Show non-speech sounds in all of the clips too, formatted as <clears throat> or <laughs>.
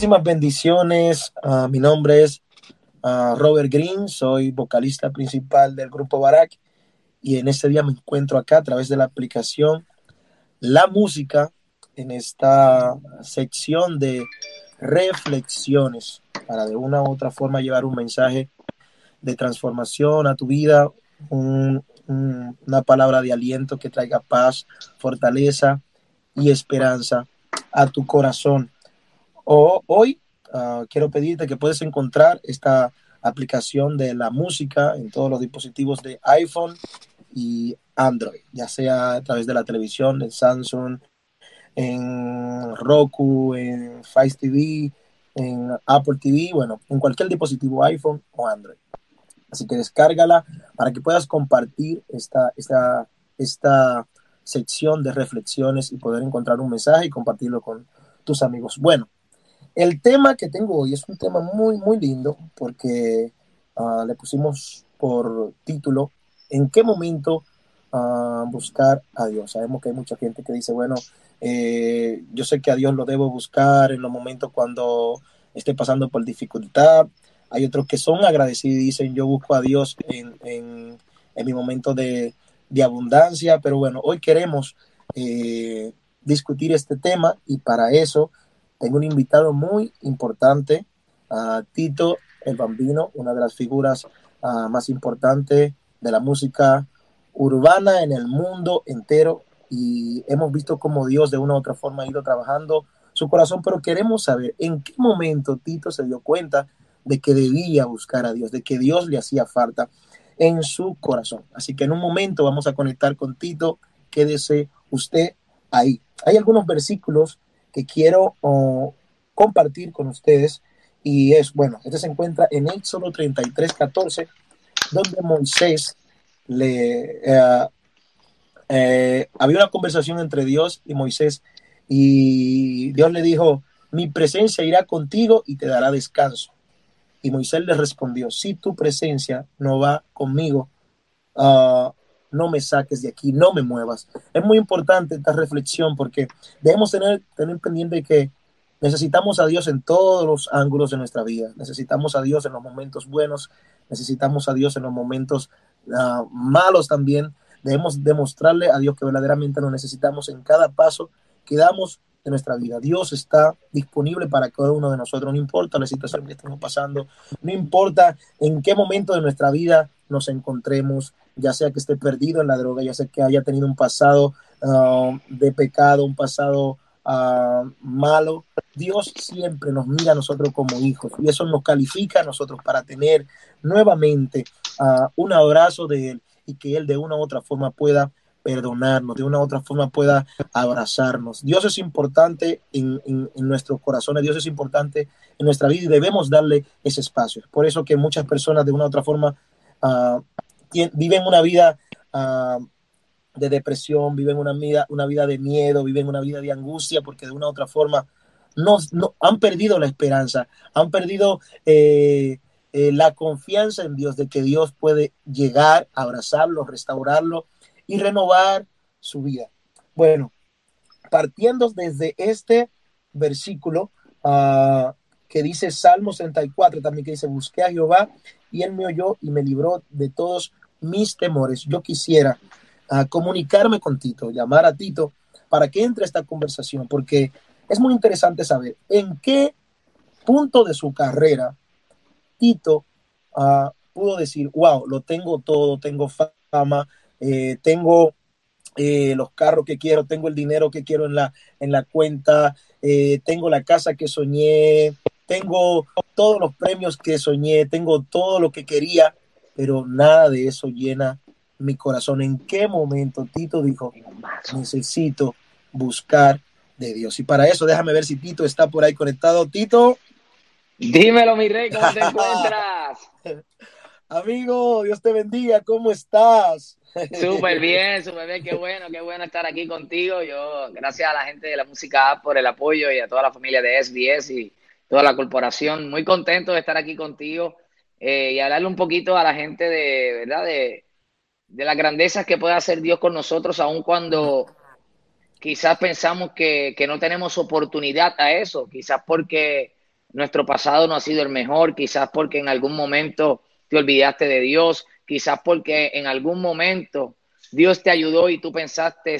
Muchísimas bendiciones. Ah, mi nombre es ah, Robert Green, soy vocalista principal del grupo Barak y en este día me encuentro acá a través de la aplicación La Música en esta sección de reflexiones para de una u otra forma llevar un mensaje de transformación a tu vida, una palabra de aliento que traiga paz, fortaleza y esperanza a tu corazón. O, hoy ah, quiero pedirte que puedes encontrar esta aplicación de la música en todos los dispositivos de iPhone y Android, ya sea a través de la televisión, en Samsung, en Roku, en Fire TV, en Apple TV, bueno, en cualquier dispositivo iPhone o Android. Así que descárgala para que puedas compartir esta, esta, esta sección de reflexiones y poder encontrar un mensaje y compartirlo con tus amigos. Bueno, el tema que tengo hoy es un tema muy, muy lindo porque ah, le pusimos por título ¿En qué momento uh, buscar a Dios? Sabemos que hay mucha gente que dice, bueno, eh, yo sé que a Dios lo debo buscar en los momentos cuando esté pasando por dificultad. Hay otros que son agradecidos y dicen, yo busco a Dios en, en, en mi momento de, de, abundancia. Pero bueno, hoy queremos eh, discutir este tema y para eso tengo un invitado muy importante, a Tito el Bambino, una de las figuras uh, más importantes de la música urbana en el mundo entero y hemos visto cómo Dios de una u otra forma ha ido trabajando su corazón, pero queremos saber en qué momento Tito se dio cuenta de que debía buscar a Dios, de que Dios le hacía falta en su corazón. Así que en un momento vamos a conectar con Tito, quédese usted ahí. Hay algunos versículos que quiero compartir con ustedes y es, bueno, este se encuentra en Éxodo 33, 14, donde Moisés le... Eh, eh, había una conversación entre Dios y Moisés y Dios le dijo, mi presencia irá contigo y te dará descanso. Y Moisés le respondió, si tu presencia no va conmigo, uh, no me saques de aquí, no me muevas. Es muy importante esta reflexión porque debemos tener, tener pendiente que necesitamos a Dios en todos los ángulos de nuestra vida. Necesitamos a Dios en los momentos buenos, necesitamos a Dios en los momentos uh, malos también. Debemos demostrarle a Dios que verdaderamente lo necesitamos en cada paso que damos de nuestra vida. Dios está disponible para cada uno de nosotros, no importa la situación que estemos pasando, no importa en qué momento de nuestra vida nos encontremos, ya sea que esté perdido en la droga, ya sea que haya tenido un pasado uh, de pecado, un pasado uh, malo. Dios siempre nos mira a nosotros como hijos y eso nos califica a nosotros para tener nuevamente uh, un abrazo de Él y que Él de una u otra forma pueda perdonarnos, de una u otra forma pueda abrazarnos. Dios es importante en, nuestros corazones, Dios es importante en nuestra vida y debemos darle ese espacio. Por eso que muchas personas de una u otra forma uh, viven una vida uh, de depresión, viven una vida, una vida de miedo, viven una vida de angustia, porque de una u otra forma no, no han perdido la esperanza, han perdido eh, eh, la confianza en Dios de que Dios puede llegar, abrazarlo, restaurarlo y renovar su vida. Bueno, partiendo desde este versículo uh, que dice Salmo 64, también que dice, busqué a Jehová y él me oyó y me libró de todos mis temores. Yo quisiera uh, comunicarme con Tito, llamar a Tito para que entre esta conversación, porque es muy interesante saber en qué punto de su carrera Tito uh, pudo decir, wow, lo tengo todo, tengo fama, eh, tengo eh, los carros que quiero, tengo el dinero que quiero en la, en la cuenta, eh, tengo la casa que soñé, tengo todos los premios que soñé, tengo todo lo que quería, pero nada de eso llena mi corazón. ¿En qué momento Tito dijo, necesito buscar de Dios? Y para eso déjame ver si Tito está por ahí conectado. Tito. Dímelo, mi rey, ¿cómo te <laughs> encuentras? Amigo, Dios te bendiga, ¿cómo estás? Súper <laughs> bien, súper bien, qué bueno, qué bueno estar aquí contigo. Yo, gracias a la gente de la música App por el apoyo y a toda la familia de SBS y toda la corporación, muy contento de estar aquí contigo eh, y hablarle un poquito a la gente de, ¿verdad? De, de las grandezas que puede hacer Dios con nosotros, aun cuando quizás pensamos que, que no tenemos oportunidad a eso, quizás porque nuestro pasado no ha sido el mejor, quizás porque en algún momento te olvidaste de Dios, quizás porque en algún momento Dios te ayudó y tú pensaste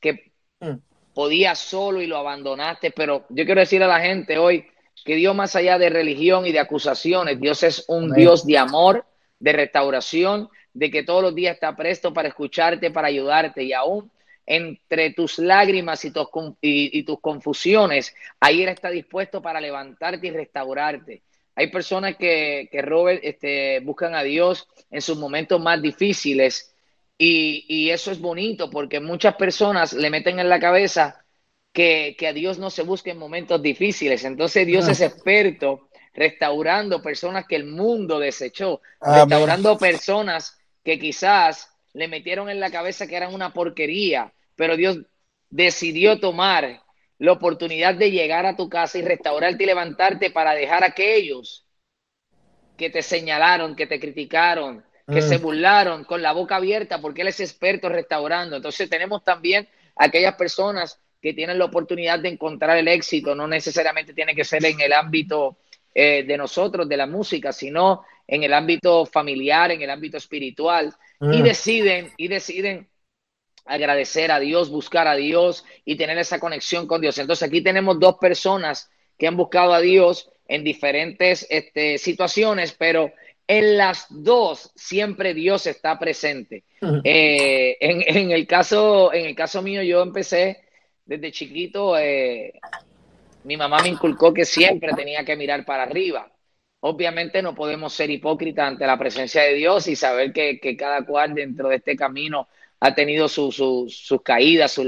que mm. podías solo y lo abandonaste, pero yo quiero decir a la gente hoy que Dios más allá de religión y de acusaciones, Dios es un Dios de amor, de restauración, de que todos los días está presto para escucharte, para ayudarte. Y aún entre tus lágrimas y tus, y, tus confusiones, ahí Él está dispuesto para levantarte y restaurarte. Hay personas que, que Robert, este, buscan a Dios en sus momentos más difíciles. Y, y, eso es bonito porque muchas personas le meten en la cabeza que, que, a Dios no se busca en momentos difíciles. Entonces Dios es experto restaurando personas que el mundo desechó, restaurando personas que quizás le metieron en la cabeza que eran una porquería, pero Dios decidió tomar la oportunidad de llegar a tu casa y restaurarte y levantarte para dejar a aquellos que te señalaron, que te criticaron, que se mm. burlaron con la boca abierta porque Él es experto restaurando. Entonces tenemos también aquellas personas que tienen la oportunidad de encontrar el éxito, no necesariamente tiene que ser en el ámbito eh, de nosotros, de la música, sino en el ámbito familiar, en el ámbito espiritual, y mm. deciden, y deciden agradecer a Dios, buscar a Dios y tener esa conexión con Dios. Entonces aquí tenemos dos personas que han buscado a Dios en diferentes este, situaciones, pero en las dos siempre Dios está presente. Eh, en, el caso, en el caso mío, yo empecé desde chiquito, eh, mi mamá me inculcó que siempre tenía que mirar para arriba. Obviamente no podemos ser hipócritas ante la presencia de Dios y saber que, cada cual dentro de este camino ha tenido sus caídas, sus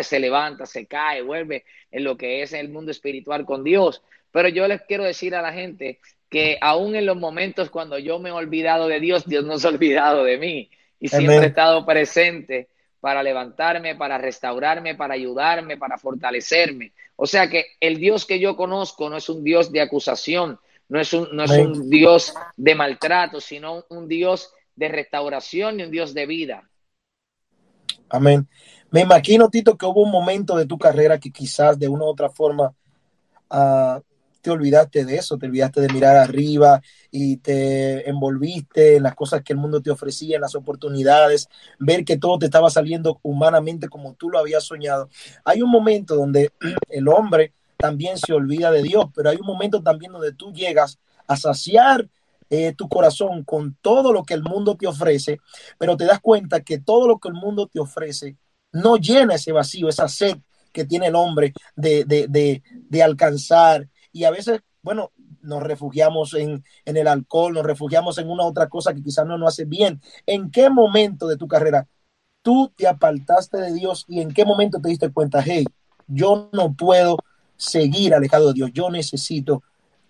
se levanta, se cae, vuelve en lo que es el mundo espiritual con Dios. Pero yo les quiero decir a la gente que aún en los momentos cuando yo me he olvidado de Dios, Dios no se ha olvidado de mí y siempre he estado presente para levantarme, para restaurarme, para ayudarme, para fortalecerme. O sea que el Dios que yo conozco no es un Dios de acusación, no es un, no es un Dios de maltrato, sino un Dios de restauración y un Dios de vida. Amén. Me imagino, Tito, que hubo un momento de tu carrera que quizás de una u otra forma uh, te olvidaste de eso, te olvidaste de mirar arriba y te envolviste en las cosas que el mundo te ofrecía, en las oportunidades, ver que todo te estaba saliendo humanamente como tú lo habías soñado. Hay un momento donde <clears throat> el hombre también se olvida de Dios, pero hay un momento también donde tú llegas a saciar eh, tu corazón con todo lo que el mundo te ofrece, pero te das cuenta que todo lo que el mundo te ofrece no llena ese vacío, esa sed que tiene el hombre de, de, de, de alcanzar, y a veces, bueno, nos refugiamos en, en, el alcohol, nos refugiamos en una otra cosa que quizás no nos hace bien. ¿En qué momento de tu carrera tú te apartaste de Dios y en qué momento te diste cuenta, hey, yo no puedo seguir alejado de Dios, yo necesito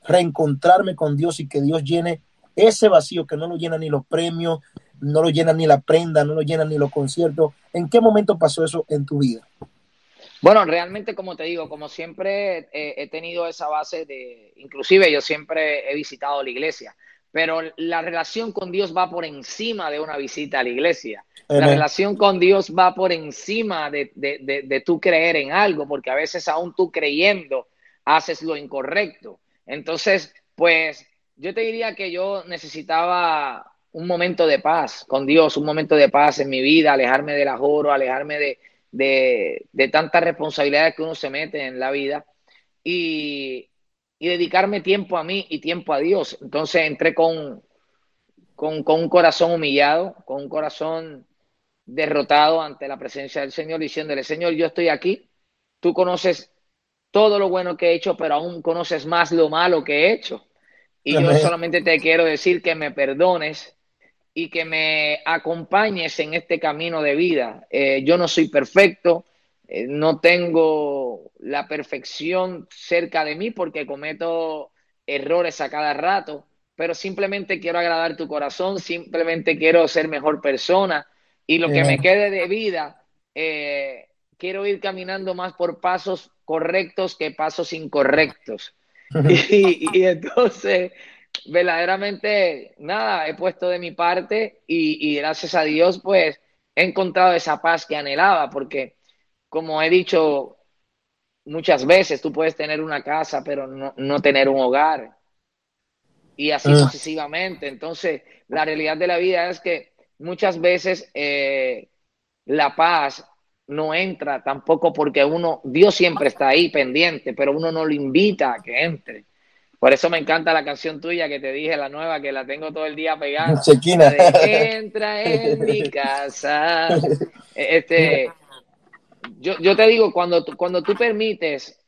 reencontrarme con Dios y que Dios llene ese vacío que no lo llena ni los premios, no lo llena ni la prenda, no lo llena ni los conciertos. ¿En qué momento pasó eso en tu vida? Bueno, realmente, como te digo, como siempre he tenido esa base de, inclusive yo siempre he visitado la iglesia, pero la relación con Dios va por encima de una visita a la iglesia. La relación con Dios va por encima de, de, de, tú creer en algo, porque a veces aún tú creyendo haces lo incorrecto. Entonces, pues yo te diría que yo necesitaba un momento de paz con Dios, un momento de paz en mi vida, alejarme del ajoro, alejarme de, de, de tantas responsabilidades que uno se mete en la vida y, dedicarme tiempo a mí y tiempo a Dios. Entonces entré con, con, un corazón humillado, con un corazón derrotado ante la presencia del Señor, diciéndole, Señor, yo estoy aquí, tú conoces todo lo bueno que he hecho, pero aún conoces más lo malo que he hecho. Y yo solamente te quiero decir que me perdones y que me acompañes en este camino de vida. Eh, yo no soy perfecto, eh, no tengo la perfección cerca de mí porque cometo errores a cada rato, pero simplemente quiero agradar tu corazón, simplemente quiero ser mejor persona y lo que me quede de vida, eh, quiero ir caminando más por pasos correctos que pasos incorrectos. <laughs> <laughs> y entonces verdaderamente, nada, he puesto de mi parte y, gracias a Dios, pues he encontrado esa paz que anhelaba, porque como he dicho, muchas veces tú puedes tener una casa, pero no, no tener un hogar. Y así uh. sucesivamente. Entonces, la realidad de la vida es que muchas veces eh, la paz no entra tampoco porque uno, Dios siempre está ahí pendiente, pero uno no lo invita a que entre. Por eso me encanta la canción tuya que te dije, la nueva, que la tengo todo el día pegada. <laughs> Entra en mi <laughs> casa. <laughs> Este, yo, yo te digo, cuando, cuando tú permites,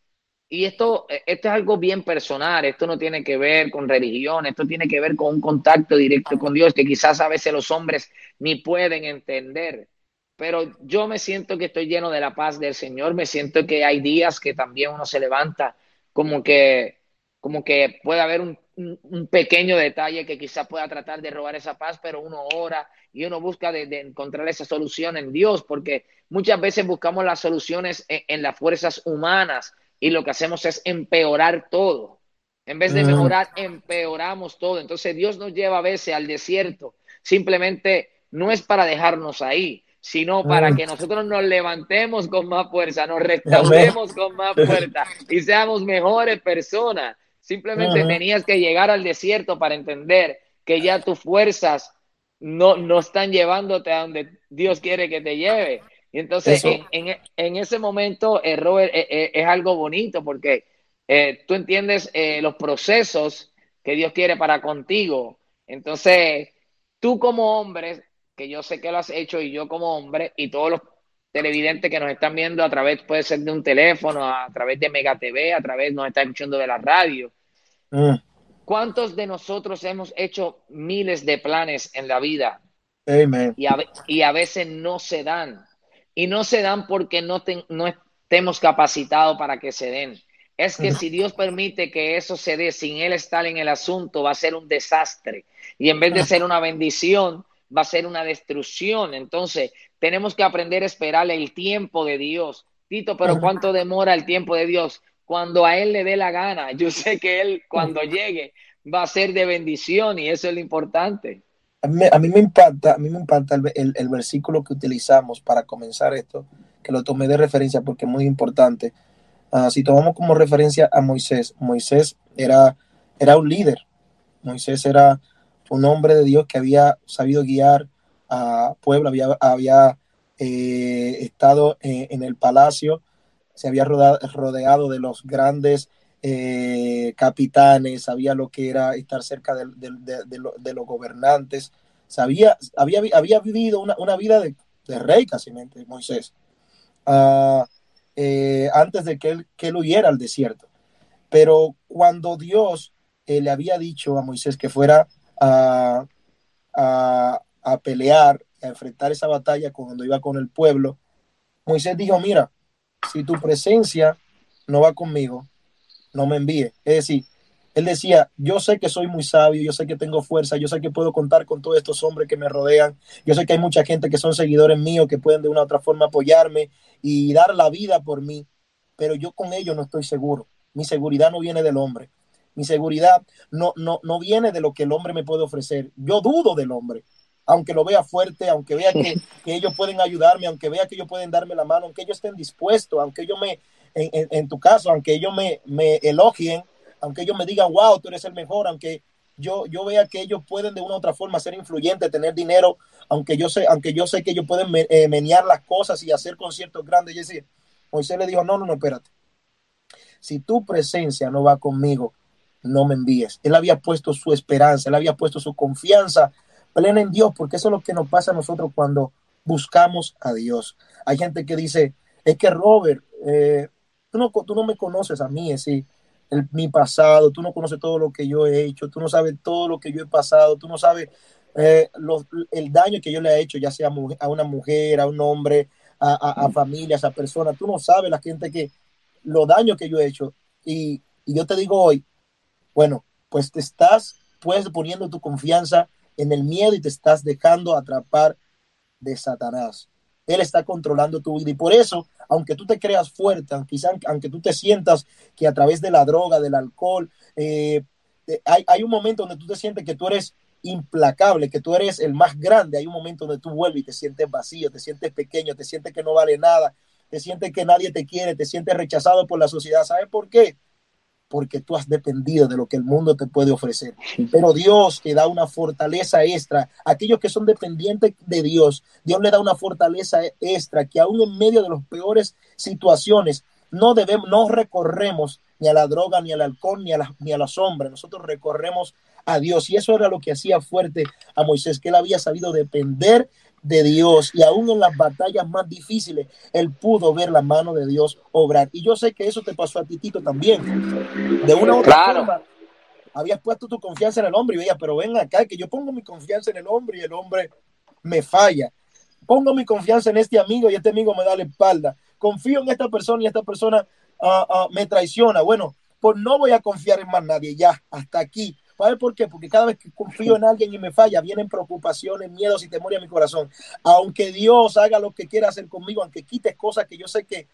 y esto, esto es algo bien personal, esto no tiene que ver con religión, esto tiene que ver con un contacto directo con Dios que quizás a veces los hombres ni pueden entender. Pero yo me siento que estoy lleno de la paz del Señor, me siento que hay días que también uno se levanta como que, como que puede haber un, un pequeño detalle que quizás pueda tratar de robar esa paz, pero uno ora y uno busca de, de, encontrar esa solución en Dios, porque muchas veces buscamos las soluciones en, en, las fuerzas humanas y lo que hacemos es empeorar todo. En vez de mejorar, empeoramos todo. Entonces Dios nos lleva a veces al desierto. Simplemente no es para dejarnos ahí, sino para que nosotros nos levantemos con más fuerza, nos restauremos con más fuerza y seamos mejores personas. Simplemente tenías que llegar al desierto para entender que ya tus fuerzas no, no están llevándote a donde Dios quiere que te lleve. Y entonces, en, en, en, ese momento, eh, Robert, eh, eh, es algo bonito porque eh, tú entiendes eh, los procesos que Dios quiere para contigo. Entonces, tú como hombre, que yo sé que lo has hecho, y yo como hombre, y todos los televidentes que nos están viendo a través, puede ser de un teléfono, a través de Mega TV, a través, nos están escuchando de la radio. Mm. ¿Cuántos de nosotros hemos hecho miles de planes en la vida? Amen. Y, a, y a veces no se dan. Y no se dan porque no, te, no estemos capacitados para que se den. Es que si Dios permite que eso se dé sin Él estar en el asunto, va a ser un desastre. Y en vez de ser una bendición, va a ser una destrucción. Entonces, tenemos que aprender a esperar el tiempo de Dios. Tito, pero ¿cuánto demora el tiempo de Dios? Cuando a Él le dé la gana. <laughs> Yo sé que Él, cuando llegue, va a ser de bendición y eso es lo importante. A mí, a mí me impacta, a mí me impacta el, el, el, versículo que utilizamos para comenzar esto, que lo tomé de referencia porque es muy importante. Uh, si tomamos como referencia a Moisés, Moisés era, era un líder. Moisés era un hombre de Dios que había sabido guiar a pueblo, había, había eh, estado en, en, el palacio, se había rodeado, de los grandes eh, capitanes, sabía lo que era estar cerca de, de, los gobernantes, sabía, había, había vivido una, una vida de, rey casi, Moisés, uh, eh, antes de que él, que él huyera al desierto. Pero cuando Dios eh, le había dicho a Moisés que fuera a, a, a pelear, a enfrentar esa batalla cuando iba con el pueblo, Moisés dijo, mira, si tu presencia no va conmigo, no me envíe. Es decir, él decía, yo sé que soy muy sabio, yo sé que tengo fuerza, yo sé que puedo contar con todos estos hombres que me rodean, yo sé que hay mucha gente que son seguidores míos, que pueden de una u otra forma apoyarme y dar la vida por mí, pero yo con ellos no estoy seguro. Mi seguridad no viene del hombre. Mi seguridad no, no, no viene de lo que el hombre me puede ofrecer. Yo dudo del hombre, aunque lo vea fuerte, aunque vea que, <laughs> que ellos pueden ayudarme, aunque vea que ellos pueden darme la mano, aunque ellos estén dispuestos, aunque ellos me, en, en, en tu caso, aunque ellos me, me elogien, aunque ellos me digan, wow, tú eres el mejor, aunque yo, yo vea que ellos pueden de una u otra forma ser influyentes, tener dinero, aunque yo sé, aunque yo sé que ellos pueden me, eh, menear las cosas y hacer conciertos grandes. Y decir, Moisés le dijo, no, no, no, espérate. Si tu presencia no va conmigo, no me envíes. Él había puesto su esperanza, él había puesto su confianza plena en Dios, porque eso es lo que nos pasa a nosotros cuando buscamos a Dios. Hay gente que dice, es que Robert, eh, tú, no, tú no me conoces a mí, es decir, el, mi pasado, tú no conoces todo lo que yo he hecho, tú no sabes todo lo que yo he pasado, tú no sabes eh, los, el daño que yo le he hecho, ya sea a una mujer, a un hombre, a, a, a familias, a personas, tú no sabes la gente que, los daños que yo he hecho. Y, y yo te digo hoy, bueno, pues te estás pues poniendo tu confianza en el miedo y te estás dejando atrapar de Satanás. Él está controlando tu vida y por eso, aunque tú te creas fuerte, aunque, aunque tú te sientas que a través de la droga, del alcohol, eh, hay, hay, un momento donde tú te sientes que tú eres implacable, que tú eres el más grande, hay un momento donde tú vuelves y te sientes vacío, te sientes pequeño, te sientes que no vale nada, te sientes que nadie te quiere, te sientes rechazado por la sociedad. ¿Sabes por qué? Porque tú has dependido de lo que el mundo te puede ofrecer. Pero Dios te da una fortaleza extra. Aquellos que son dependientes de Dios, Dios le da una fortaleza extra que aún en medio de las peores situaciones, no debemos, no recorremos ni a la droga, ni al alcohol, ni a la, ni a la sombra. Nosotros recorremos a Dios. Y eso era lo que hacía fuerte a Moisés, que él había sabido depender de Dios y aún en las batallas más difíciles, él pudo ver la mano de Dios obrar. Y yo sé que eso te pasó a ti, Tito, también. De una u otra forma, habías puesto tu confianza en el hombre y veía, pero ven acá, que yo pongo mi confianza en el hombre y el hombre me falla. Pongo mi confianza en este amigo y este amigo me da la espalda. Confío en esta persona y esta persona uh, uh, me traiciona. Bueno, pues no voy a confiar en más nadie, ya, hasta aquí. ¿Sabes por qué? Porque cada vez que confío en alguien y me falla, vienen preocupaciones, miedos y temores a mi corazón. Aunque Dios haga lo que quiera hacer conmigo, aunque quite cosas que yo sé que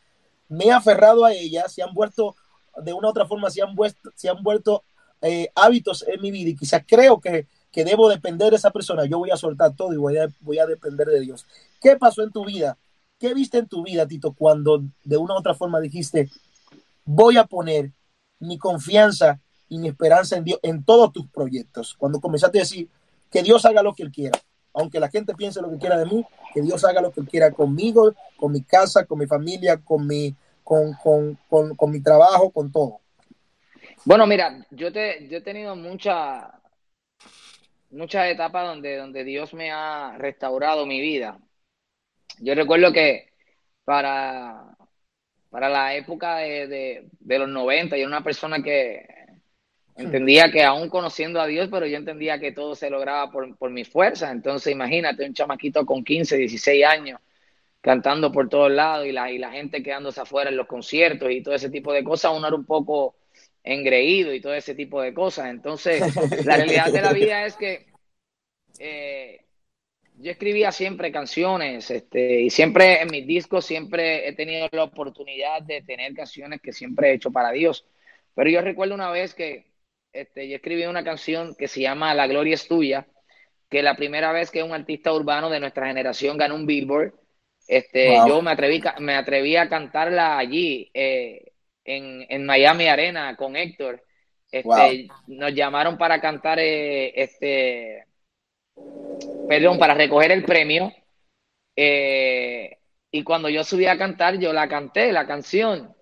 me he aferrado a ellas, se han vuelto, de una u otra forma, se han vuelto, se han vuelto eh, hábitos en mi vida y quizás creo que, que, debo depender de esa persona, yo voy a soltar todo y voy a, voy a depender de Dios. ¿Qué pasó en tu vida? ¿Qué viste en tu vida, Tito, cuando de una u otra forma dijiste, voy a poner mi confianza y esperanza en Dios en todos tus proyectos. Cuando comenzaste a decir que Dios haga lo que Él quiera, aunque la gente piense lo que quiera de mí, que Dios haga lo que Él quiera conmigo, con mi casa, con mi familia, con mi, con, con, con, con mi trabajo, con todo. Bueno, mira, yo, te, yo he tenido muchas muchas etapas donde, donde Dios me ha restaurado mi vida. Yo recuerdo que para, para la época de, de los 90, yo era una persona que Entendía que aún conociendo a Dios, pero yo entendía que todo se lograba por, por mi fuerza. Entonces, imagínate un chamaquito con 15, 16 años cantando por todos lados y la, y la gente quedándose afuera en los conciertos y todo ese tipo de cosas, uno era un poco engreído y todo ese tipo de cosas. Entonces, <laughs> la realidad de la vida es que eh, yo escribía siempre canciones este, y siempre en mis discos siempre he tenido la oportunidad de tener canciones que siempre he hecho para Dios. Pero yo recuerdo una vez que este, yo escribí una canción que se llama La Gloria es Tuya, que la primera vez que un artista urbano de nuestra generación ganó un Billboard, este, yo me atreví, me atreví a cantarla allí, eh, en, en, Miami Arena con Héctor. Este, Nos llamaron para cantar, eh, este, perdón, para recoger el premio. Eh, y cuando yo subí a cantar, yo la canté, la canción.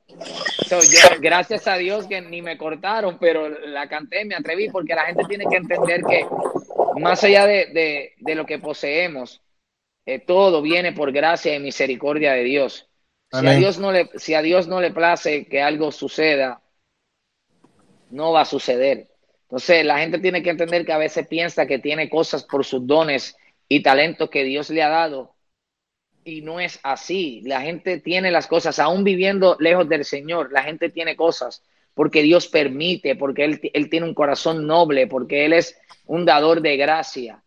So, yo, gracias a Dios que ni me cortaron, pero la canté, me atreví, porque la gente tiene que entender que más allá de, de, de lo que poseemos, eh, todo viene por gracia y misericordia de Dios. Si a, Dios no le, si a Dios no le place que algo suceda, no va a suceder. Entonces, la gente tiene que entender que a veces piensa que tiene cosas por sus dones y talentos que Dios le ha dado, y no es así. La gente tiene las cosas, aún viviendo lejos del Señor, la gente tiene cosas porque Dios permite, porque Él, él tiene un corazón noble, porque Él es un dador de gracia.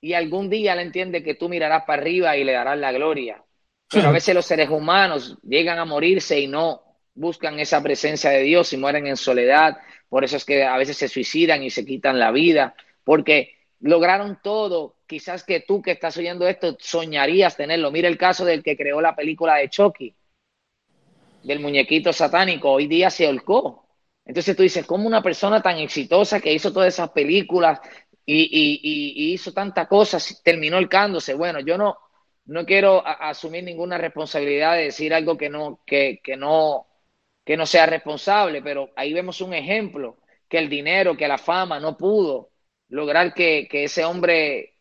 Y algún día Él entiende que tú mirarás para arriba y le darás la gloria. Pero a veces los seres humanos llegan a morirse y no buscan esa presencia de Dios y mueren en soledad. Por eso es que a veces se suicidan y se quitan la vida, porque lograron todo. Quizás que tú que estás oyendo esto soñarías tenerlo. Mira el caso del que creó la película de Chucky, del muñequito satánico. Hoy día se holcó. Entonces tú dices, ¿cómo una persona tan exitosa que hizo todas esas películas y, y, hizo tantas cosas terminó holcándose? Bueno, yo no, no quiero asumir ninguna responsabilidad de decir algo que no, que, que, no, que no sea responsable, pero ahí vemos un ejemplo, que el dinero, que la fama no pudo lograr que, que ese hombre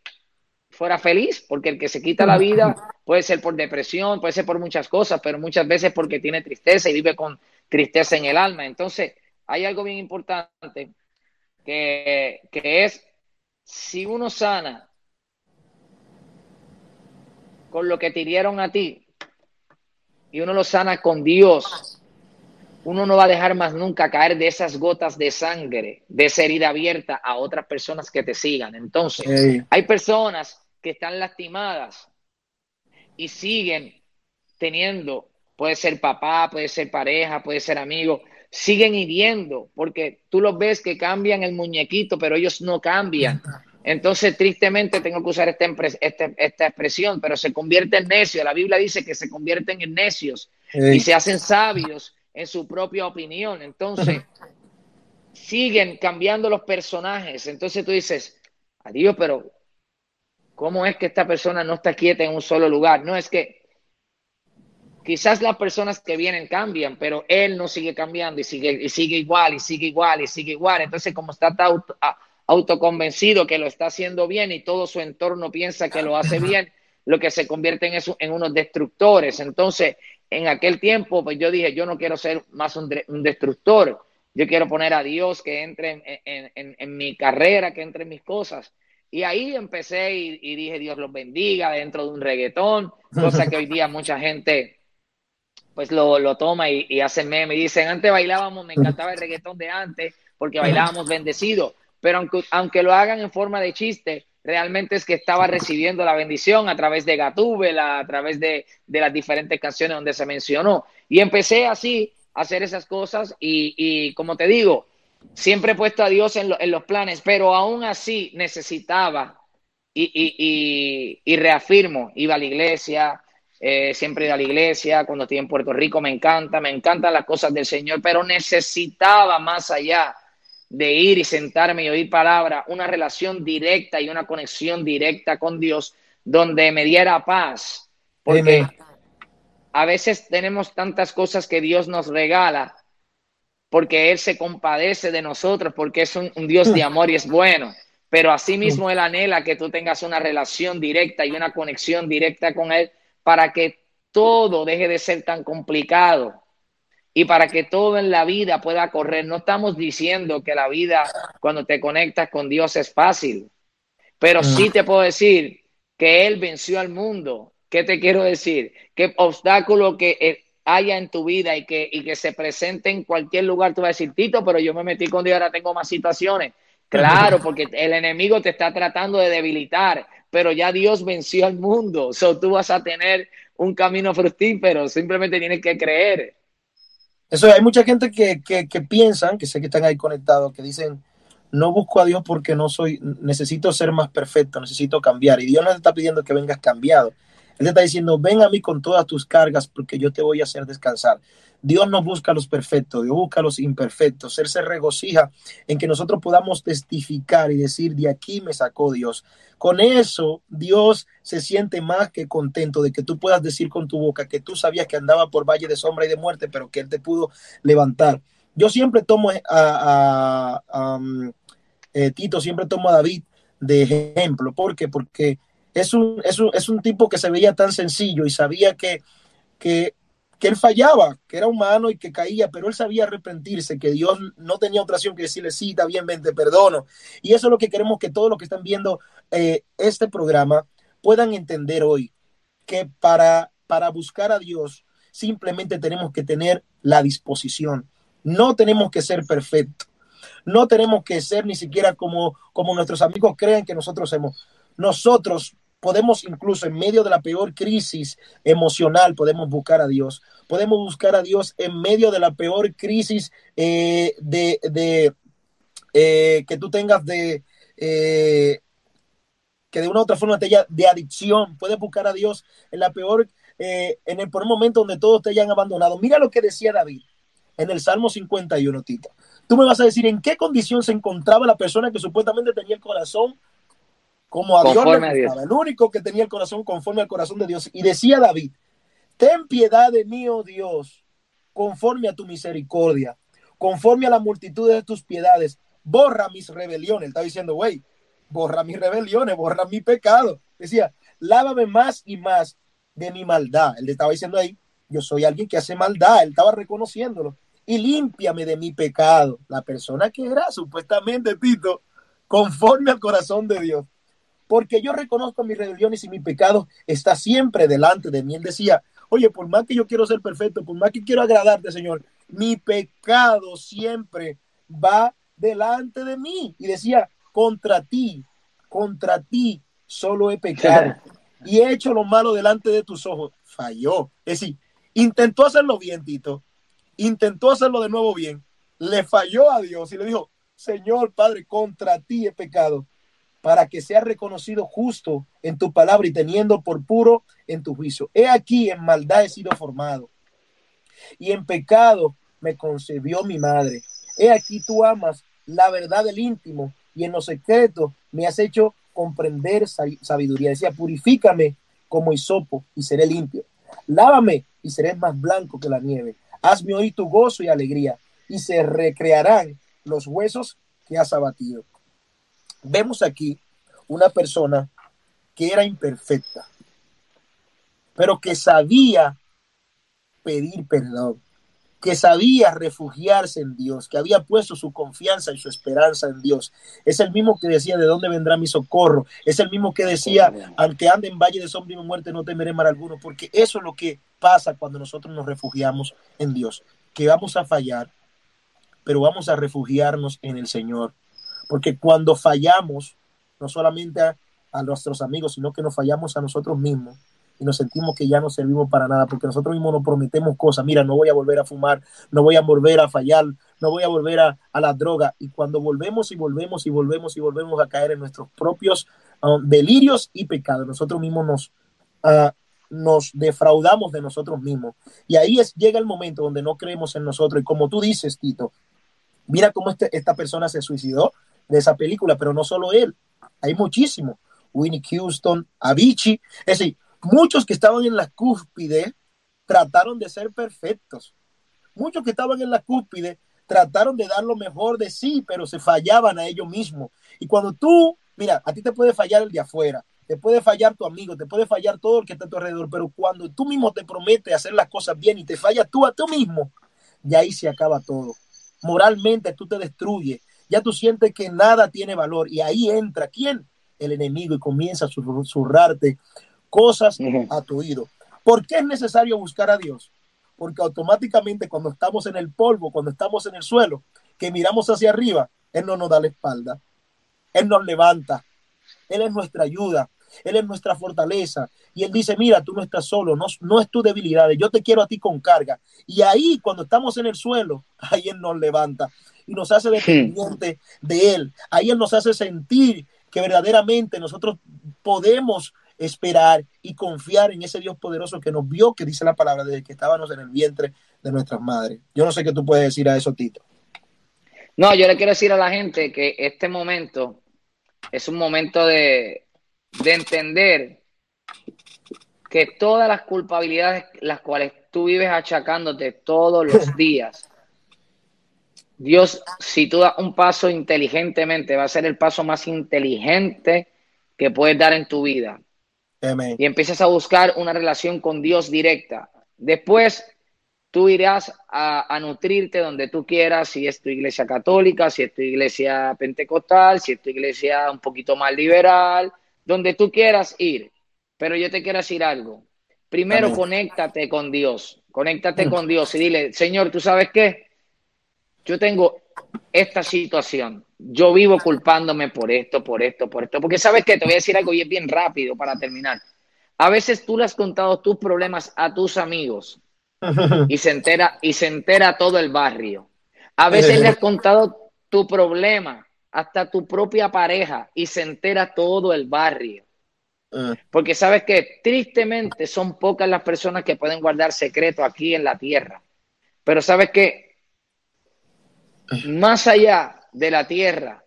fuera feliz, porque el que se quita la vida puede ser por depresión, puede ser por muchas cosas, pero muchas veces porque tiene tristeza y vive con tristeza en el alma. Entonces, hay algo bien importante que, que es, si uno sana con lo que te dieron a ti y uno lo sana con Dios, uno no va a dejar más nunca caer de esas gotas de sangre, de esa herida abierta a otras personas que te sigan. Entonces, hey. hay personas que están lastimadas y siguen teniendo, puede ser papá, puede ser pareja, puede ser amigo, siguen hiriendo porque tú los ves que cambian el muñequito, pero ellos no cambian. Entonces, tristemente, tengo que usar esta, este, esta expresión, pero se convierte en necio. La Biblia dice que se convierten en necios y se hacen sabios en su propia opinión. Entonces, <laughs> siguen cambiando los personajes. Entonces tú dices, adiós, pero ¿cómo es que esta persona no está quieta en un solo lugar? No es que quizás las personas que vienen cambian, pero él no sigue cambiando y sigue, y sigue igual, y sigue igual, y sigue igual. Entonces, como está auto, autoconvencido que lo está haciendo bien y todo su entorno piensa que lo hace <laughs> bien, lo que se convierte en, eso, en unos destructores. Entonces, en aquel tiempo, pues yo dije, yo no quiero ser más un, destructor, yo quiero poner a Dios que entre en, mi carrera, que entre en mis cosas. Y ahí empecé y, dije, Dios los bendiga dentro de un reggaetón, cosa que hoy día mucha gente pues lo, toma y, y hace meme. Y dicen, antes bailábamos, me encantaba el reggaetón de antes, porque bailábamos bendecido. Pero aunque, aunque lo hagan en forma de chiste, realmente es que estaba recibiendo la bendición a través de Gatúbela, a través de, las diferentes canciones donde se mencionó. Y empecé así a hacer esas cosas y, como te digo, siempre he puesto a Dios en, los planes, pero aún así necesitaba y, y reafirmo, iba a la iglesia, eh, siempre iba a la iglesia, cuando estoy en Puerto Rico me encanta, me encantan las cosas del Señor, pero necesitaba más allá de ir y sentarme y oír palabra, una relación directa y una conexión directa con Dios donde me diera paz. Porque a veces tenemos tantas cosas que Dios nos regala porque Él se compadece de nosotros, porque es un, Dios de amor y es bueno. Pero asimismo Él anhela que tú tengas una relación directa y una conexión directa con Él para que todo deje de ser tan complicado y para que todo en la vida pueda correr. No estamos diciendo que la vida cuando te conectas con Dios es fácil, pero mm. sí te puedo decir que Él venció al mundo. ¿Qué te quiero decir? Que obstáculo que eh, haya en tu vida y que, y que se presente en cualquier lugar, tú vas a decir, Tito, pero yo me metí con Dios, ahora tengo más situaciones. Claro, <laughs> porque el enemigo te está tratando de debilitar, pero ya Dios venció al mundo. So, tú vas a tener un camino fructífero, simplemente tienes que creer. Eso hay mucha gente que, que, que piensan, que sé que están ahí conectados, que dicen, no busco a Dios porque no soy, necesito ser más perfecto, necesito cambiar. Y Dios no te está pidiendo que vengas cambiado. Él te está diciendo, ven a mí con todas tus cargas porque yo te voy a hacer descansar. Dios no busca los perfectos, Dios busca los imperfectos. Él se regocija en que nosotros podamos testificar y decir, de aquí me sacó Dios. Con eso, Dios se siente más que contento de que tú puedas decir con tu boca que tú sabías que andaba por valle de sombra y de muerte, pero que Él te pudo levantar. Yo siempre tomo a, um, eh, Tito, siempre tomo a David de ejemplo. ¿Por qué? Porque es un, es un, es un tipo que se veía tan sencillo y sabía que, que que él fallaba, que era humano y que caía, pero él sabía arrepentirse, que Dios no tenía otra opción que decirle, sí, está bien, ven, te perdono. Y eso es lo que queremos que todos los que están viendo eh, este programa puedan entender hoy, que para, para buscar a Dios simplemente tenemos que tener la disposición. No tenemos que ser perfectos. No tenemos que ser ni siquiera como, como nuestros amigos creen que nosotros somos. Nosotros podemos incluso en medio de la peor crisis emocional, podemos buscar a Dios. Podemos buscar a Dios en medio de la peor crisis eh, de, eh, que tú tengas de... Eh, que de una u otra forma te haya de adicción, puedes buscar a Dios en la peor, en el un momento donde todos te hayan abandonado. Mira lo que decía David en el Salmo 51, Tito. Tú me vas a decir en qué condición se encontraba la persona que supuestamente tenía el corazón como a Dios, el único que tenía el corazón conforme al corazón de Dios. Y decía David, ten piedad de mí, oh Dios, conforme a tu misericordia, conforme a la multitud de tus piedades, borra mis rebeliones. está diciendo, güey, borra mis rebeliones, borra mi pecado. Decía, lávame más y más de mi maldad. Él le estaba diciendo ahí, yo soy alguien que hace maldad, él estaba reconociéndolo. Y límpiame de mi pecado. La persona que era supuestamente Tito, conforme al corazón de Dios porque yo reconozco mis rebeliones y mi pecado está siempre delante de mí. Él decía, oye, por más que yo quiero ser perfecto, por más que quiero agradarte, Señor, mi pecado siempre va delante de mí. Y decía, contra ti, contra ti solo he pecado <laughs> y he hecho lo malo delante de tus ojos. Falló. Es decir, intentó hacerlo bien, Tito. Intentó hacerlo de nuevo bien. Le falló a Dios y le dijo, Señor Padre, contra ti he pecado para que sea reconocido justo en tu palabra y teniendo por puro en tu juicio. He aquí en maldad he sido formado. y en pecado me concebió mi madre. He aquí tú amas la verdad del íntimo y en lo secreto me has hecho comprender sabiduría. Decía, purifícame como hisopo y seré limpio. Lávame y seré más blanco que la nieve. Hazme oír tu gozo y alegría y se recrearán los huesos que has abatido. Vemos aquí una persona que era imperfecta, pero que sabía pedir perdón, que sabía refugiarse en Dios, que había puesto su confianza y su esperanza en Dios. Es el mismo que decía, ¿de dónde vendrá mi socorro? Es el mismo que decía, aunque ande en valle de sombra y muerte, no temeré mal alguno, porque eso es lo que pasa cuando nosotros nos refugiamos en Dios, que vamos a fallar, pero vamos a refugiarnos en el Señor, porque cuando fallamos, no solamente a, a nuestros amigos, sino que nos fallamos a nosotros mismos, y nos sentimos que ya no servimos para nada, porque nosotros mismos nos prometemos cosas, mira, no voy a volver a fumar, no voy a volver a fallar, no voy a volver a, la droga, y cuando volvemos y volvemos y volvemos y volvemos a caer en nuestros propios um, delirios y pecados, nosotros mismos nos, uh, nos defraudamos de nosotros mismos. Y ahí es, llega el momento donde no creemos en nosotros, y como tú dices, Tito, mira cómo este, esta persona se suicidó de esa película, pero no solo él, hay muchísimo. Winnie Houston, Avicii, es decir, Muchos que estaban en la cúspide trataron de ser perfectos. Muchos que estaban en la cúspide trataron de dar lo mejor de sí, pero se fallaban a ellos mismos. Y cuando tú, mira, a ti te puede fallar el de afuera, te puede fallar tu amigo, te puede fallar todo el que está a tu alrededor, pero cuando tú mismo te prometes hacer las cosas bien y te fallas tú a tú mismo, ya ahí se acaba todo. Moralmente tú te destruyes, ya tú sientes que nada tiene valor y ahí entra quién? El enemigo y comienza a susurrarte cosas a tu oído. ¿Por qué es necesario buscar a Dios? Porque automáticamente cuando estamos en el polvo, cuando estamos en el suelo, que miramos hacia arriba, Él no nos da la espalda. Él nos levanta. Él es nuestra ayuda. Él es nuestra fortaleza. Y Él dice, mira, tú no estás solo, no, no es tu debilidad, yo te quiero a ti con carga. Y ahí, cuando estamos en el suelo, <laughs> ahí Él nos levanta y nos hace dependiente de Él. Ahí Él nos hace sentir que verdaderamente nosotros podemos esperar y confiar en ese Dios poderoso que nos vio, que dice la palabra, desde que estábamos en el vientre de nuestras madres. Yo no sé qué tú puedes decir a eso, Tito. No, yo le quiero decir a la gente que este momento es un momento de, de entender que todas las culpabilidades las cuales tú vives achacándote todos los <laughs> días, Dios, si tú das un paso inteligentemente, va a ser el paso más inteligente que puedes dar en tu vida. Y empiezas a buscar una relación con Dios directa. Después tú irás a, nutrirte donde tú quieras, si es tu iglesia católica, si es tu iglesia pentecostal, si es tu iglesia un poquito más liberal, donde tú quieras ir. Pero yo te quiero decir algo. Primero, conéctate con Dios. Conéctate mm. <laughs> con Dios y dile, Señor, ¿tú sabes qué? Yo tengo esta situación yo vivo culpándome por esto, por esto, por esto. Porque sabes que te voy a decir algo y es bien rápido para terminar. A veces tú le has contado tus problemas a tus amigos <laughs> y se entera y se entera todo el barrio. A veces le has <laughs> contado tu problema hasta tu propia pareja y se entera todo el barrio. Ah. Porque sabes que tristemente son pocas las personas que pueden guardar secreto aquí en la tierra. Pero sabes que más allá de la tierra,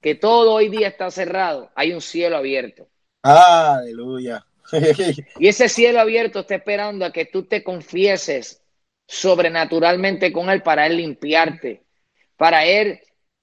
que todo hoy día está cerrado, hay un cielo abierto. Aleluya. <laughs> y ese cielo abierto está esperando a que tú te confieses sobrenaturalmente con él para él limpiarte, para él,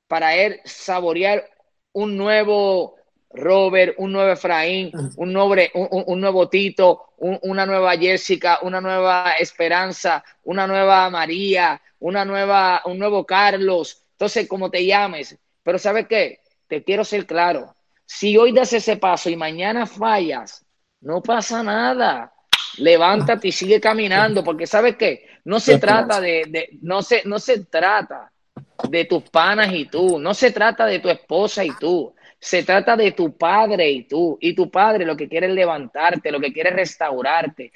para él saborear un nuevo Robert, un nuevo Efraín, un nuevo, un, nuevo Tito, una nueva Jessica, una nueva Esperanza, una nueva María, una nueva, un nuevo Carlos, entonces, como te llames, pero ¿sabes qué? Te quiero ser claro. Si hoy das ese paso y mañana fallas, no pasa nada. Levántate y sigue caminando, porque ¿sabes qué? No se trata de, no se, no se trata de tus panas y tú, no se trata de tu esposa y tú, se trata de tu padre y tú. Y tu padre lo que quiere es levantarte, lo que quiere es restaurarte.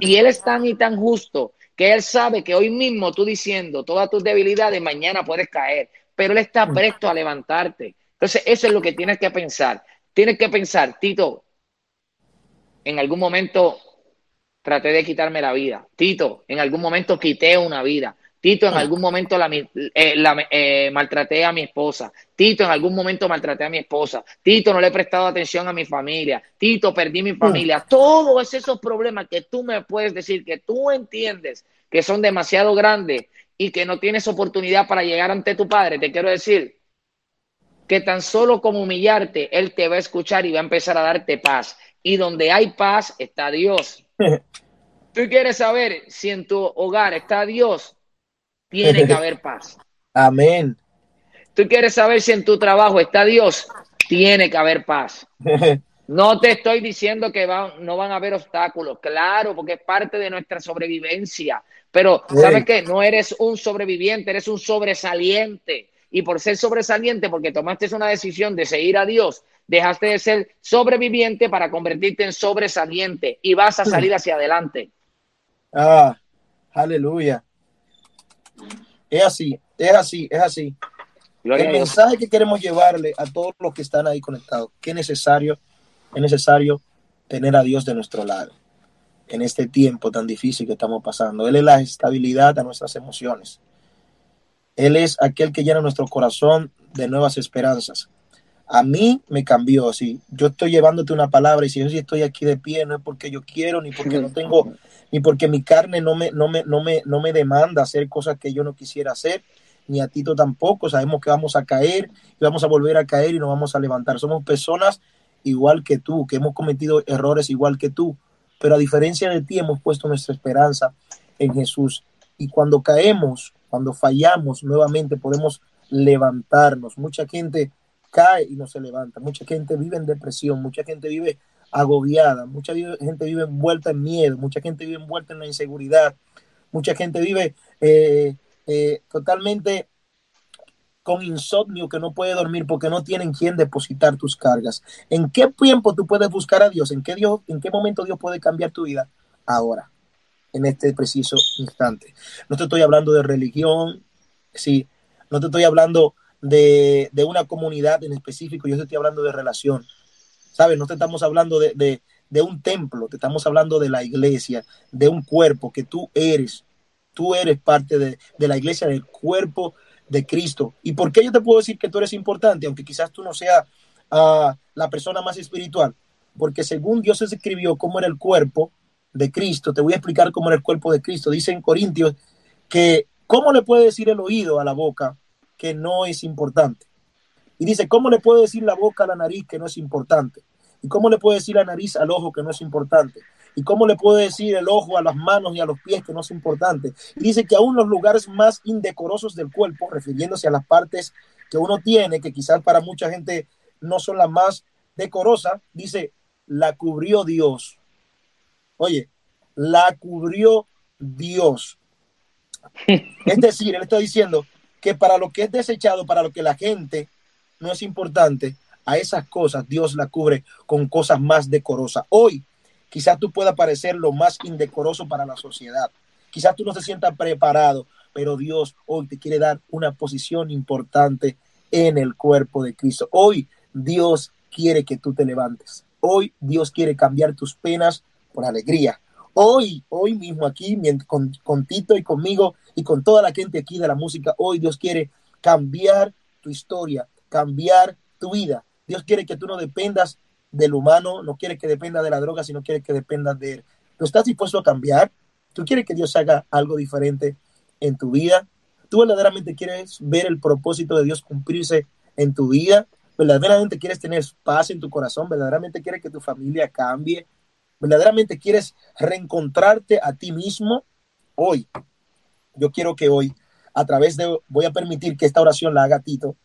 Y, y, él es tan y tan justo que Él sabe que hoy mismo tú diciendo todas tus debilidades, mañana puedes caer, pero Él está mm. presto a levantarte. Entonces, eso es lo que tienes que pensar. Tienes que pensar, Tito, en algún momento traté de quitarme la vida. Tito, en algún momento quité una vida. Tito, en algún momento la, eh, eh, maltraté a mi esposa. Tito, en algún momento maltraté a mi esposa. Tito, no le he prestado atención a mi familia. Tito, perdí mi familia. Todos esos problemas que tú me puedes decir, que tú entiendes que son demasiado grandes y que no tienes oportunidad para llegar ante tu padre, te quiero decir que tan solo como humillarte, Él te va a escuchar y va a empezar a darte paz. Y donde hay paz está Dios. <laughs> Tú quieres saber si en tu hogar está Dios, tiene que <laughs> haber paz. Amén. Tú quieres saber si en tu trabajo está Dios, tiene que haber paz. <laughs> No te estoy diciendo que no van a haber obstáculos, claro, porque es parte de nuestra sobrevivencia. Pero, ¿sabes qué? No eres un sobreviviente, eres un sobresaliente. Y por ser sobresaliente, porque tomaste una decisión de seguir a Dios, dejaste de ser sobreviviente para convertirte en sobresaliente y vas a salir <laughs> hacia adelante. Ah, aleluya. Es así, es así, es así. el mensaje que queremos llevarle a todos los que están ahí conectados, que es necesario, es necesario tener a Dios de nuestro lado en este tiempo tan difícil que estamos pasando. Él es la estabilidad de nuestras emociones. Él es aquel que llena nuestro corazón de nuevas esperanzas. A mí me cambió, así. Yo estoy llevándote una palabra y si yo estoy aquí de pie no es porque yo quiero ni porque no tengo ni porque mi carne no me, no me, no me, no me demanda hacer cosas que yo no quisiera hacer, ni a Tito tampoco. Sabemos que vamos a caer y vamos a volver a caer y nos vamos a levantar. Somos personas igual que tú, que hemos cometido errores igual que tú, pero a diferencia de ti hemos puesto nuestra esperanza en Jesús. Y cuando caemos, cuando fallamos nuevamente, podemos levantarnos. Mucha gente cae y no se levanta. Mucha gente vive en depresión, mucha gente vive agobiada, mucha gente vive envuelta en miedo, mucha gente vive envuelta en la inseguridad, mucha gente vive eh, eh, totalmente con insomnio que no puede dormir porque no tienen quien depositar tus cargas. ¿En qué tiempo tú puedes buscar a Dios? ¿En qué, Dios, en qué momento Dios puede cambiar tu vida? Ahora, en este preciso instante. No te estoy hablando de religión, sí, no te estoy hablando de, de una comunidad en específico, yo te estoy hablando de relación. ¿Sabes? No te estamos hablando de, un templo, te estamos hablando de la iglesia, de un cuerpo que tú eres. Tú eres parte de, la iglesia, del cuerpo de Cristo. ¿Y por qué yo te puedo decir que tú eres importante, aunque quizás tú no seas ah, la persona más espiritual? Porque según Dios escribió cómo era el cuerpo de Cristo, te voy a explicar cómo era el cuerpo de Cristo. Dice en Corintios que, ¿cómo le puede decir el oído a la boca que no es importante? Y dice, ¿cómo le puede decir la boca a la nariz que no es importante? ¿Y cómo le puede decir la nariz al ojo que no es importante? ¿Y cómo le puede decir el ojo a las manos y a los pies que no es importante? Y dice que aún los lugares más indecorosos del cuerpo, refiriéndose a las partes que uno tiene, que quizás para mucha gente no son las más decorosas, dice, la cubrió Dios. Oye, la cubrió Dios. <laughs> Es decir, él está diciendo que para lo que es desechado, para lo que la gente no es importante, a esas cosas Dios la cubre con cosas más decorosas. Hoy quizás tú puedas parecer lo más indecoroso para la sociedad. Quizás tú no te sientas preparado, pero Dios hoy te quiere dar una posición importante en el cuerpo de Cristo. Hoy Dios quiere que tú te levantes. Hoy Dios quiere cambiar tus penas por alegría. Hoy, hoy mismo aquí, con, con Tito y conmigo y con toda la gente aquí de la música, hoy Dios quiere cambiar tu historia, cambiar tu vida. Dios quiere que tú no dependas del humano, no quiere que dependa de la droga, sino quiere que dependas de Él. ¿Tú estás dispuesto a cambiar? ¿Tú quieres que Dios haga algo diferente en tu vida? ¿Tú verdaderamente quieres ver el propósito de Dios cumplirse en tu vida? ¿Verdaderamente quieres tener paz en tu corazón? ¿Verdaderamente quieres que tu familia cambie? ¿Verdaderamente quieres reencontrarte a ti mismo? Hoy, yo quiero que hoy, a través de, voy a permitir que esta oración la haga Tito,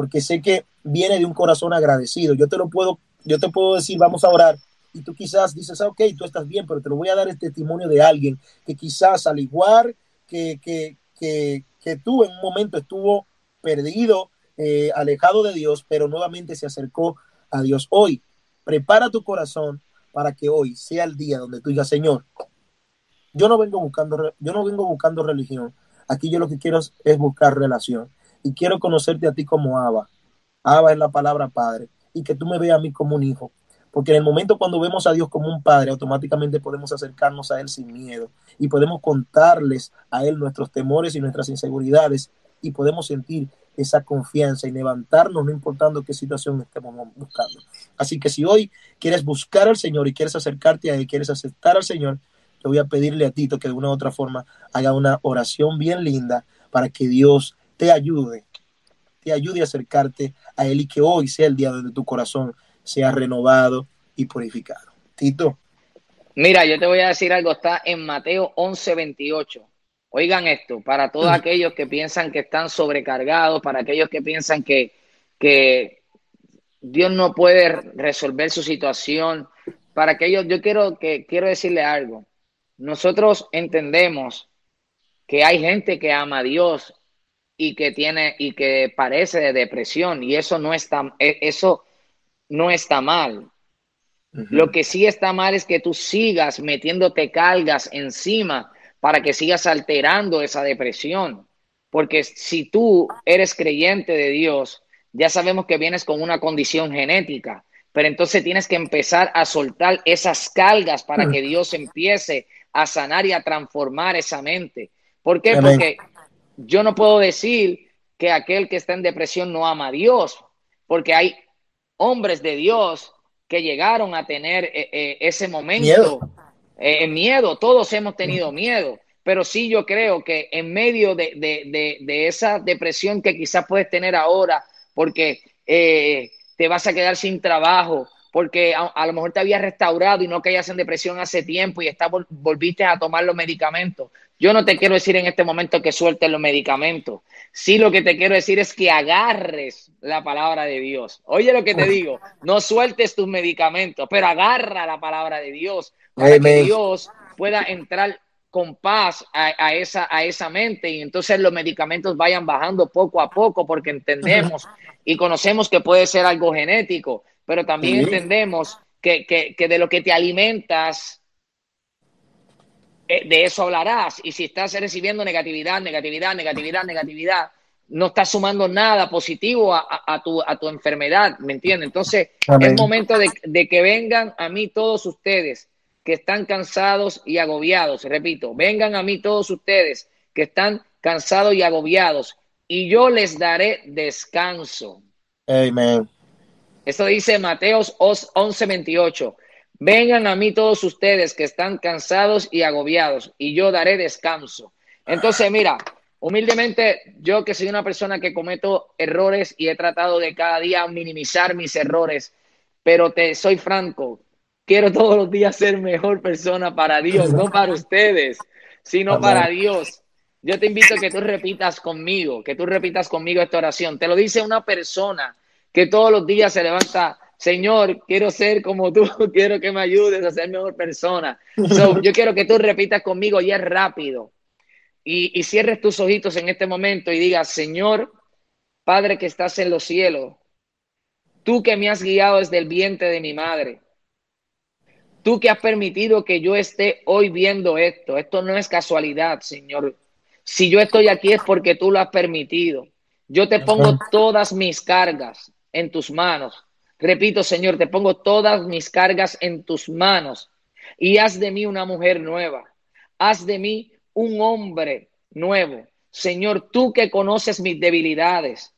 porque sé que viene de un corazón agradecido. Yo te lo puedo, yo te puedo decir, vamos a orar, y tú quizás dices, ah, ok, tú estás bien, pero te lo voy a dar el testimonio de alguien que quizás al igual que, que, que, tú en un momento estuvo perdido, eh, alejado de Dios, pero nuevamente se acercó a Dios. Hoy, prepara tu corazón para que hoy sea el día donde tú digas, Señor, yo no vengo buscando, yo no vengo buscando religión. Aquí yo lo que quiero es buscar relación y quiero conocerte a ti como Abba. Abba es la palabra Padre y que tú me veas a mí como un hijo. Porque en el momento cuando vemos a Dios como un padre, automáticamente podemos acercarnos a Él sin miedo y podemos contarles a Él nuestros temores y nuestras inseguridades y podemos sentir esa confianza y levantarnos no importando qué situación estemos buscando. Así que si hoy quieres buscar al Señor y quieres acercarte a Él, quieres aceptar al Señor, te voy a pedirle a Tito que de una u otra forma haga una oración bien linda para que Dios te ayude, te ayude a acercarte a Él y que hoy sea el día donde tu corazón sea renovado y purificado. Tito. Mira, yo te voy a decir algo, está en Mateo 11, 28. Oigan esto, para todos aquellos que piensan que están sobrecargados, para aquellos que piensan que, que Dios no puede resolver su situación, para aquellos, yo quiero, que, quiero decirle algo. Nosotros entendemos que hay gente que ama a Dios y que tiene y que parece de depresión y eso no está e, eso no está mal. Lo que sí está mal es que tú sigas metiéndote cargas encima para que sigas alterando esa depresión. Porque si tú eres creyente de Dios, ya sabemos que vienes con una condición genética, pero entonces tienes que empezar a soltar esas cargas para que Dios empiece a sanar y a transformar esa mente. ¿Por qué? Porque yo no puedo decir que aquel que está en depresión no ama a Dios, porque hay hombres de Dios que llegaron a tener eh, eh, ese momento. Miedo. Eh, miedo, todos hemos tenido miedo, pero sí yo creo que en medio de, de, de, esa depresión que quizás puedes tener ahora, porque te vas a quedar sin trabajo, porque a, lo mejor te habías restaurado y no caías en depresión hace tiempo y está, volviste a tomar los medicamentos. Yo no te quiero decir en este momento que sueltes los medicamentos. Sí lo que te quiero decir es que agarres la palabra de Dios. Oye lo que te digo, no sueltes tus medicamentos, pero agarra la palabra de Dios para que Dios pueda entrar con paz a, esa, a esa mente y entonces los medicamentos vayan bajando poco a poco porque entendemos y conocemos que puede ser algo genético, pero también entendemos que, que, de lo que te alimentas, eh, de eso hablarás. Y si estás recibiendo negatividad, negatividad, negatividad, negatividad, no estás sumando nada positivo a, a, tu, a tu, enfermedad, ¿me entiendes? Entonces, es momento de, de, que vengan a mí todos ustedes que están cansados y agobiados. Repito, vengan a mí todos ustedes que están cansados y agobiados, y yo les daré descanso. Amen. Esto dice Mateos 11:28. Vengan a mí todos ustedes que están cansados y agobiados, y yo daré descanso. Entonces, mira, humildemente, yo que soy una persona que cometo errores y he tratado de cada día minimizar mis errores, pero te soy franco, quiero todos los días ser mejor persona para Dios, no para ustedes, sino para Dios. Yo te invito a que tú repitas conmigo, que tú repitas conmigo esta oración. Te lo dice una persona que todos los días se levanta, Señor, quiero ser como tú, <laughs> quiero que me ayudes a ser mejor persona. <laughs> yo quiero que tú repitas conmigo y es rápido. Y, y cierres tus ojitos en este momento y digas, Señor, Padre que estás en los cielos, tú que me has guiado desde el vientre de mi madre, tú que has permitido que yo esté hoy viendo esto, esto no es casualidad, Señor. Si yo estoy aquí es porque tú lo has permitido. Yo te pongo todas mis cargas, en tus manos. Repito, Señor, te pongo todas mis cargas en tus manos y haz de mí una mujer nueva. Haz de mí un hombre nuevo. Señor, tú que conoces mis debilidades,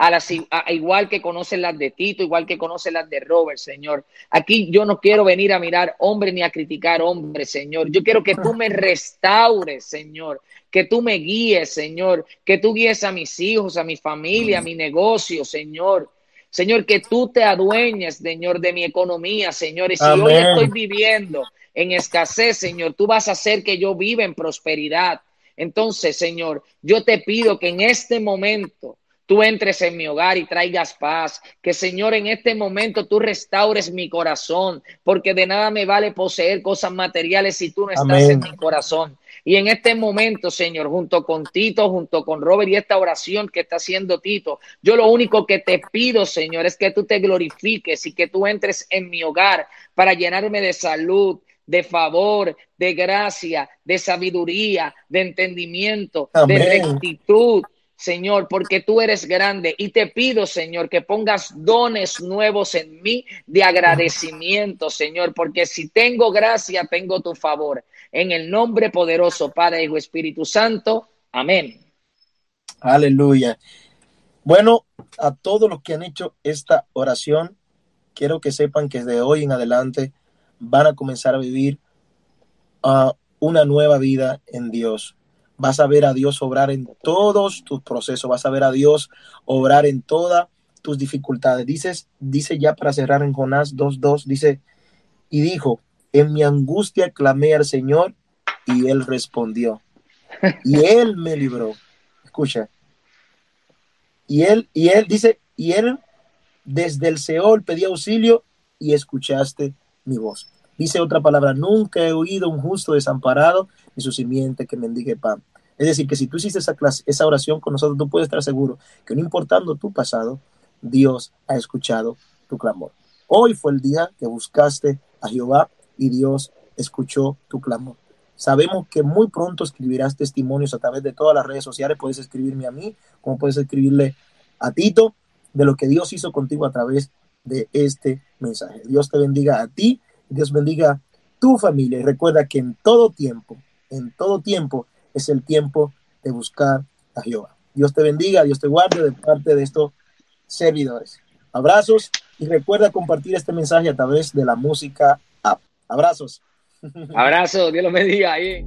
a las, igual que conoces las de Tito, igual que conoces las de Robert, Señor. Aquí yo no quiero venir a mirar hombre ni a criticar hombre, Señor. Yo quiero que tú me <laughs> restaures, Señor. Que tú me guíes, Señor. Que tú guíes a mis hijos, a mi familia, a mi negocio, Señor. Señor, que tú te adueñes, Señor, de mi economía, Señor. Y si hoy estoy viviendo en escasez, Señor, tú vas a hacer que yo viva en prosperidad. Entonces, Señor, yo te pido que en este momento tú entres en mi hogar y traigas paz. Que Señor, en este momento tú restaures mi corazón, porque de nada me vale poseer cosas materiales si tú no estás en mi corazón. Y en este momento, Señor, junto con Tito, junto con Robert y esta oración que está haciendo Tito, yo lo único que te pido, Señor, es que tú te glorifiques y que tú entres en mi hogar para llenarme de salud, de favor, de gracia, de sabiduría, de entendimiento, de rectitud. Señor, porque tú eres grande y te pido, Señor, que pongas dones nuevos en mí de agradecimiento, Señor, porque si tengo gracia, tengo tu favor. En el nombre poderoso, Padre, Hijo, Espíritu Santo. Amén. Aleluya. Bueno, a todos los que han hecho esta oración, quiero que sepan que desde hoy en adelante van a comenzar a vivir uh, una nueva vida en Dios. Vas a ver a Dios obrar en todos tus procesos, vas a ver a Dios obrar en todas tus dificultades. Dices, dice ya para cerrar en Jonás 2.2, dice, y dijo, en mi angustia clamé al Señor y él respondió. Y él me libró. Escucha. Y él, y él dice, y él desde el Seol pedí auxilio y escuchaste mi voz. Dice otra palabra, nunca he oído un justo desamparado ni su simiente que mendigue pan. Es decir, que si tú hiciste esa, clase, esa oración con nosotros, tú puedes estar seguro que no importando tu pasado, Dios ha escuchado tu clamor. Hoy fue el día que buscaste a Jehová y Dios escuchó tu clamor. Sabemos que muy pronto escribirás testimonios a través de todas las redes sociales. Puedes escribirme a mí, como puedes escribirle a Tito, de lo que Dios hizo contigo a través de este mensaje. Dios te bendiga a ti, Dios bendiga tu familia. Y recuerda que en todo tiempo, en todo tiempo, es el tiempo de buscar a Jehová. Dios te bendiga, Dios te guarde de parte de estos servidores. Abrazos y recuerda compartir este mensaje a través de la música. Abrazos. Abrazos, Dios los bendiga ahí.